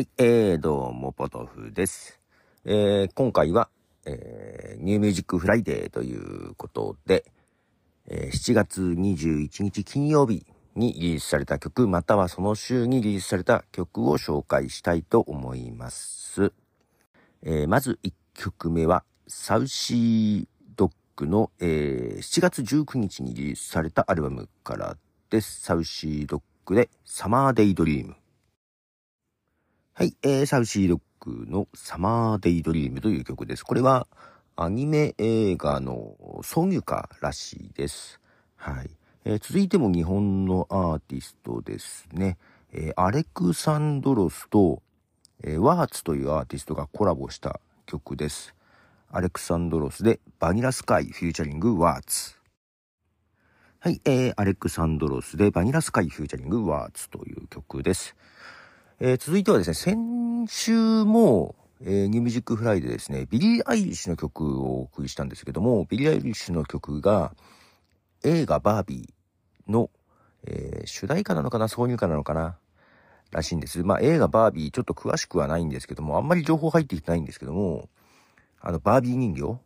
はい、えー、どうも、ポトフです。えー、今回は、えー、 New Music Friday ということで、えー、7月21日金曜日にリリースされた曲、またはその週にリリースされた曲を紹介したいと思います。えー、まず1曲目は、 Saucy Dog の、えー、7月19日にリリースされたアルバムからです。 Saucy Dog で、 Summer Daydream。はい、えー、 Saucy Dog の Summer Daydream という曲です。これはアニメ映画の挿入歌らしいです。はい。えー続いても日本のアーティストですね。えーアレクサンドロスと、えー WurtS というアーティストがコラボした曲です。アレクサンドロスで Vanilla Sky featuring WurtS。はい、えー、アレクサンドロスで Vanilla Sky featuring WurtS という曲です。えー続いてはですね、先週も、えー New Music Friday でですね、ビリー・アイリッシュの曲をお送りしたんですけども、ビリー・アイリッシュの曲が映画バービーの、えー主題歌なのかな挿入歌なのかならしいんです。まあ映画バービーちょっと詳しくはないんですけども、あんまり情報入ってきてないんですけども、あのバービー人形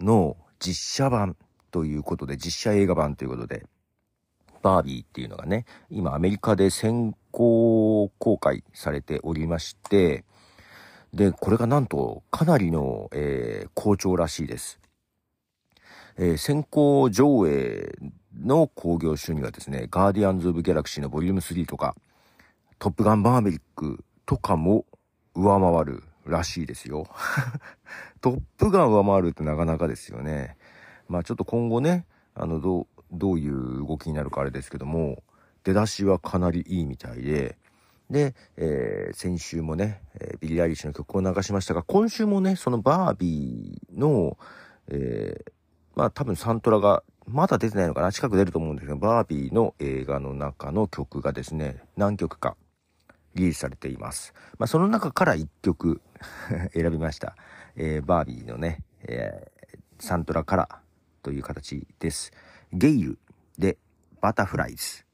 の実写版ということで、実写映画版ということで、バービーっていうのがね、今アメリカで先行公開されておりまして、で、これがなんとかなりの、えー好調らしいです。えー先行上映の興行収入がですね、ガーディアンズ・オブ・ギャラクシーのボリューム3とか、トップガン・マーヴェリックとかも上回るらしいですよ。トップガン上回るってなかなかですよね。まあちょっと今後ね、あの、どう、どういう動きになるかあれですけども、出だしはかなりいいみたいで、で、えー先週もね、えービリー・アイリッシュの曲を流しましたが、今週もね、そのバービーの、えーまあ多分サントラが、まだ出てないのかな？近く出ると思うんですけど、バービーの映画の中の曲がですね、何曲かリリースされています。まあその中から1曲 選びました。えーバービーのね、えーサントラからという形です。ゲイルでバタフライズ。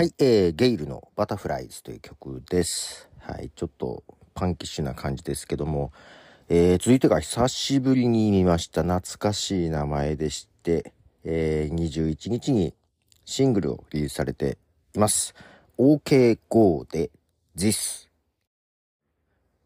はい、えー、ゲイルのバタフライズという曲です。はい、ちょっとパンキッシュな感じですけども、えー、続いてが久しぶりに見ました懐かしい名前でして、えー、21日にシングルをリリースされています。OKGO で This。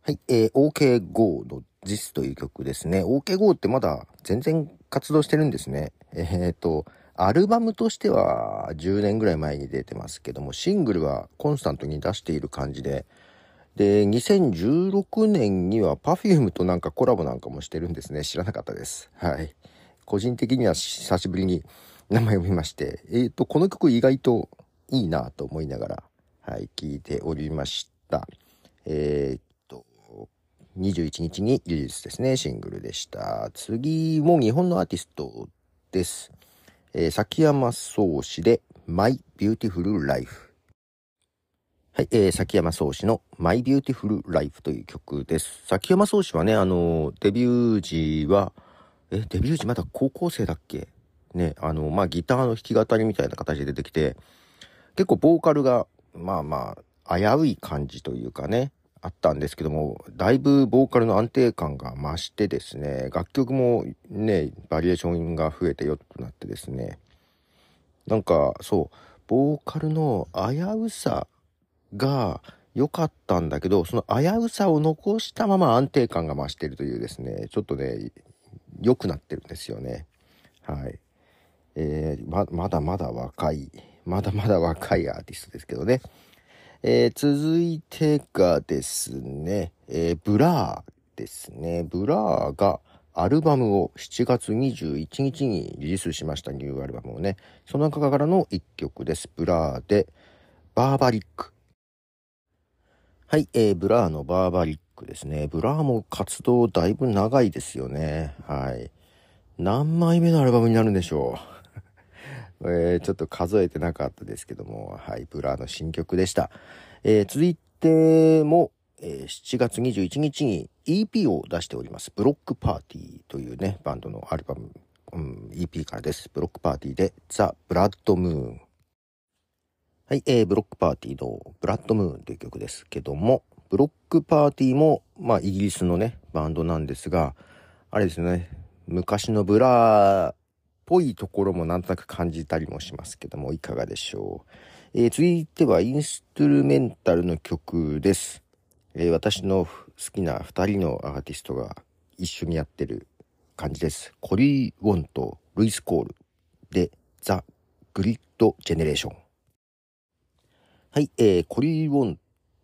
はい、えー、OKGO の This という曲ですね。OKGO ってまだ全然活動してるんですね。えー、と、アルバムとしては10年ぐらい前に出てますけども、シングルはコンスタントに出している感じで、で、2016年には Perfume となんかコラボなんかもしてるんですね。知らなかったです。はい。個人的には久しぶりに名前を見まして、えっ、と、この曲意外といいなと思いながら、はい、聴いておりました。えーっと、21日にリリースですね、シングルでした。次も日本のアーティストです。えー崎山宗氏で My Beautiful Life。はい、えー、崎山宗氏の My Beautiful Life という曲です。崎山宗氏はね、あの、デビュー時は、え、デビュー時まだ高校生だっけ？ね、あの、まあ、ギターの弾き語りみたいな形で出てきて、結構ボーカルが、まあまあ、危うい感じというかね、あったんですけども、だいぶボーカルの安定感が増してですね、楽曲もね、バリエーションが増えてよくなってですね、なんか、そう、ボーカルの危うさが良かったんだけど、その危うさを残したまま安定感が増してるというですね、ちょっとね、良くなってるんですよね。はい。えーま、まだまだ若い、まだまだ若いアーティストですけどね。えー続いてがですね、えーブラーですね。ブラーがアルバムを7月21日にリリースしましたニューアルバムをね。その中からの一曲です。ブラーで Barbaric。はい、えーブラーの Barbaric ですね。ブラーも活動だいぶ長いですよね。はい。何枚目のアルバムになるんでしょう？えーちょっと数えてなかったですけども、はい、ブラーの新曲でした。えー続いても、えー7月21日に EP を出しております。ブロックパーティーというね、バンドのアルバム、うん、EP からです。ブロックパーティーで The Blood Moon。はい、えーブロックパーティーの Blood Moon という曲ですけども、ブロックパーティーも、まあ、イギリスのね、バンドなんですが、あれですね、昔のブラーぽいところもなんとなく感じたりもしますけども、いかがでしょう。えー、続いてはインストゥルメンタルの曲です。えー、私の好きな2人のアーティストが一緒にやってる感じです。コリー・ウォンとルイス・コールで The Grid Generation。はい、えー、コリー・ウォン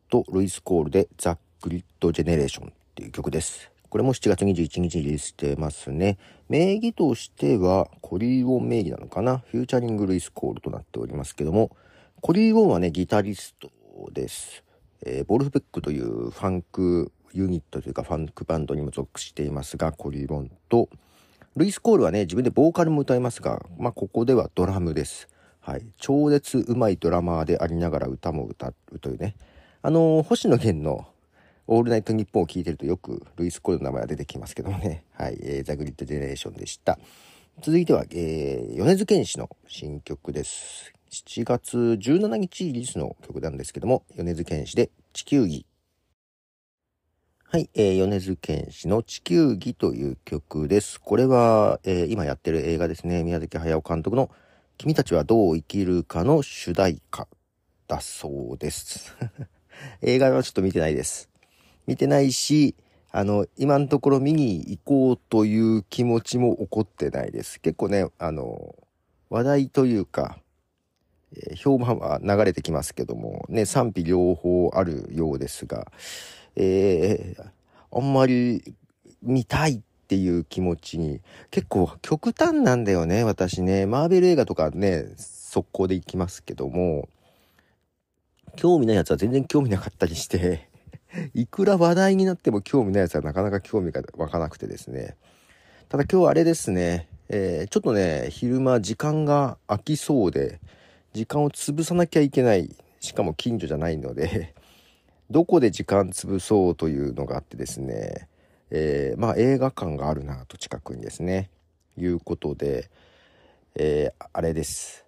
とルイス・コールで The Grid Generation っていう曲です。これも7月21日にリリースしてますね。名義としては、コリー・ウォン名義なのかな？フューチャリング・ルイス・コールとなっておりますけども、コリー・ウォンはね、ギタリストです。えー、ボルフベックというファンクユニットというかファンクバンドにも属していますが、コリー・ウォンと、ルイス・コールはね、自分でボーカルも歌いますが、まあ、ここではドラムです。はい。超絶うまいドラマーでありながら歌も歌うというね。あのー、星野源のオールナイトニッポンを聞いてるとよくルイス・コールの名前が出てきますけどもね。はい。えー、ザ・グリッド・ジェネレーションでした。続いては、えー、米津玄師の新曲です。7月17日リリースの曲なんですけども、米津玄師で地球儀。はい、えー、米津玄師の地球儀という曲です。これは、えー、今やってる映画ですね。宮崎駿監督の君たちはどう生きるかの主題歌だそうです。映画はちょっと見てないです。見てないし、あの、今のところ見に行こうという気持ちも起こってないです。結構ね、あの、話題というか、えー、評判は流れてきますけども、ね、賛否両方あるようですが、えー、あんまり見たいっていう気持ちに、結構極端なんだよね、私ね。マーベル映画とかね、速攻で行きますけども、興味ないやつは全然興味なかったりしていくら話題になっても興味ないやつはなかなか興味が湧かなくてですね。ただ今日はあれですね、えー、ちょっとね、昼間時間が空きそうで、時間を潰さなきゃいけない。しかも近所じゃないので、どこで時間潰そうというのがあってですね、えー、まあ映画館があるなと近くにですね、いうことで、えー、あれです。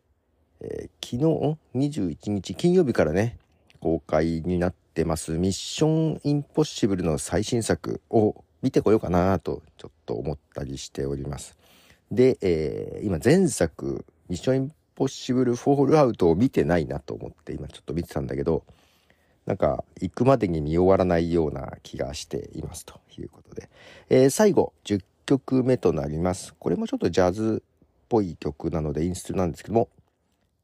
えー、昨日21日金曜日からね、公開になってますミッションインポッシブルの最新作を見てこようかなとちょっと思ったりしております。で、えー、今前作ミッションインポッシブルフォールアウトを見てないなと思って今ちょっと見てたんだけど、なんか行くまでに見終わらないような気がしていますということで。えー、最後10曲目となります。これもちょっとジャズっぽい曲なのでインストなんですけども、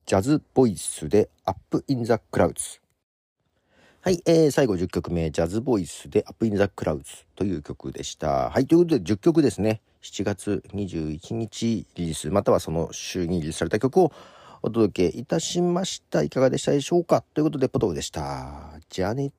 ジャズボイスで Up in the Clouds。はい、えー、最後10曲目、ジャズボイスで Up in the Clouds という曲でした。はい、ということで10曲ですね。7月21日リリース、またはその週にリリースされた曲をお届けいたしました。いかがでしたでしょうか？ということで、ポトフでした。じゃあね。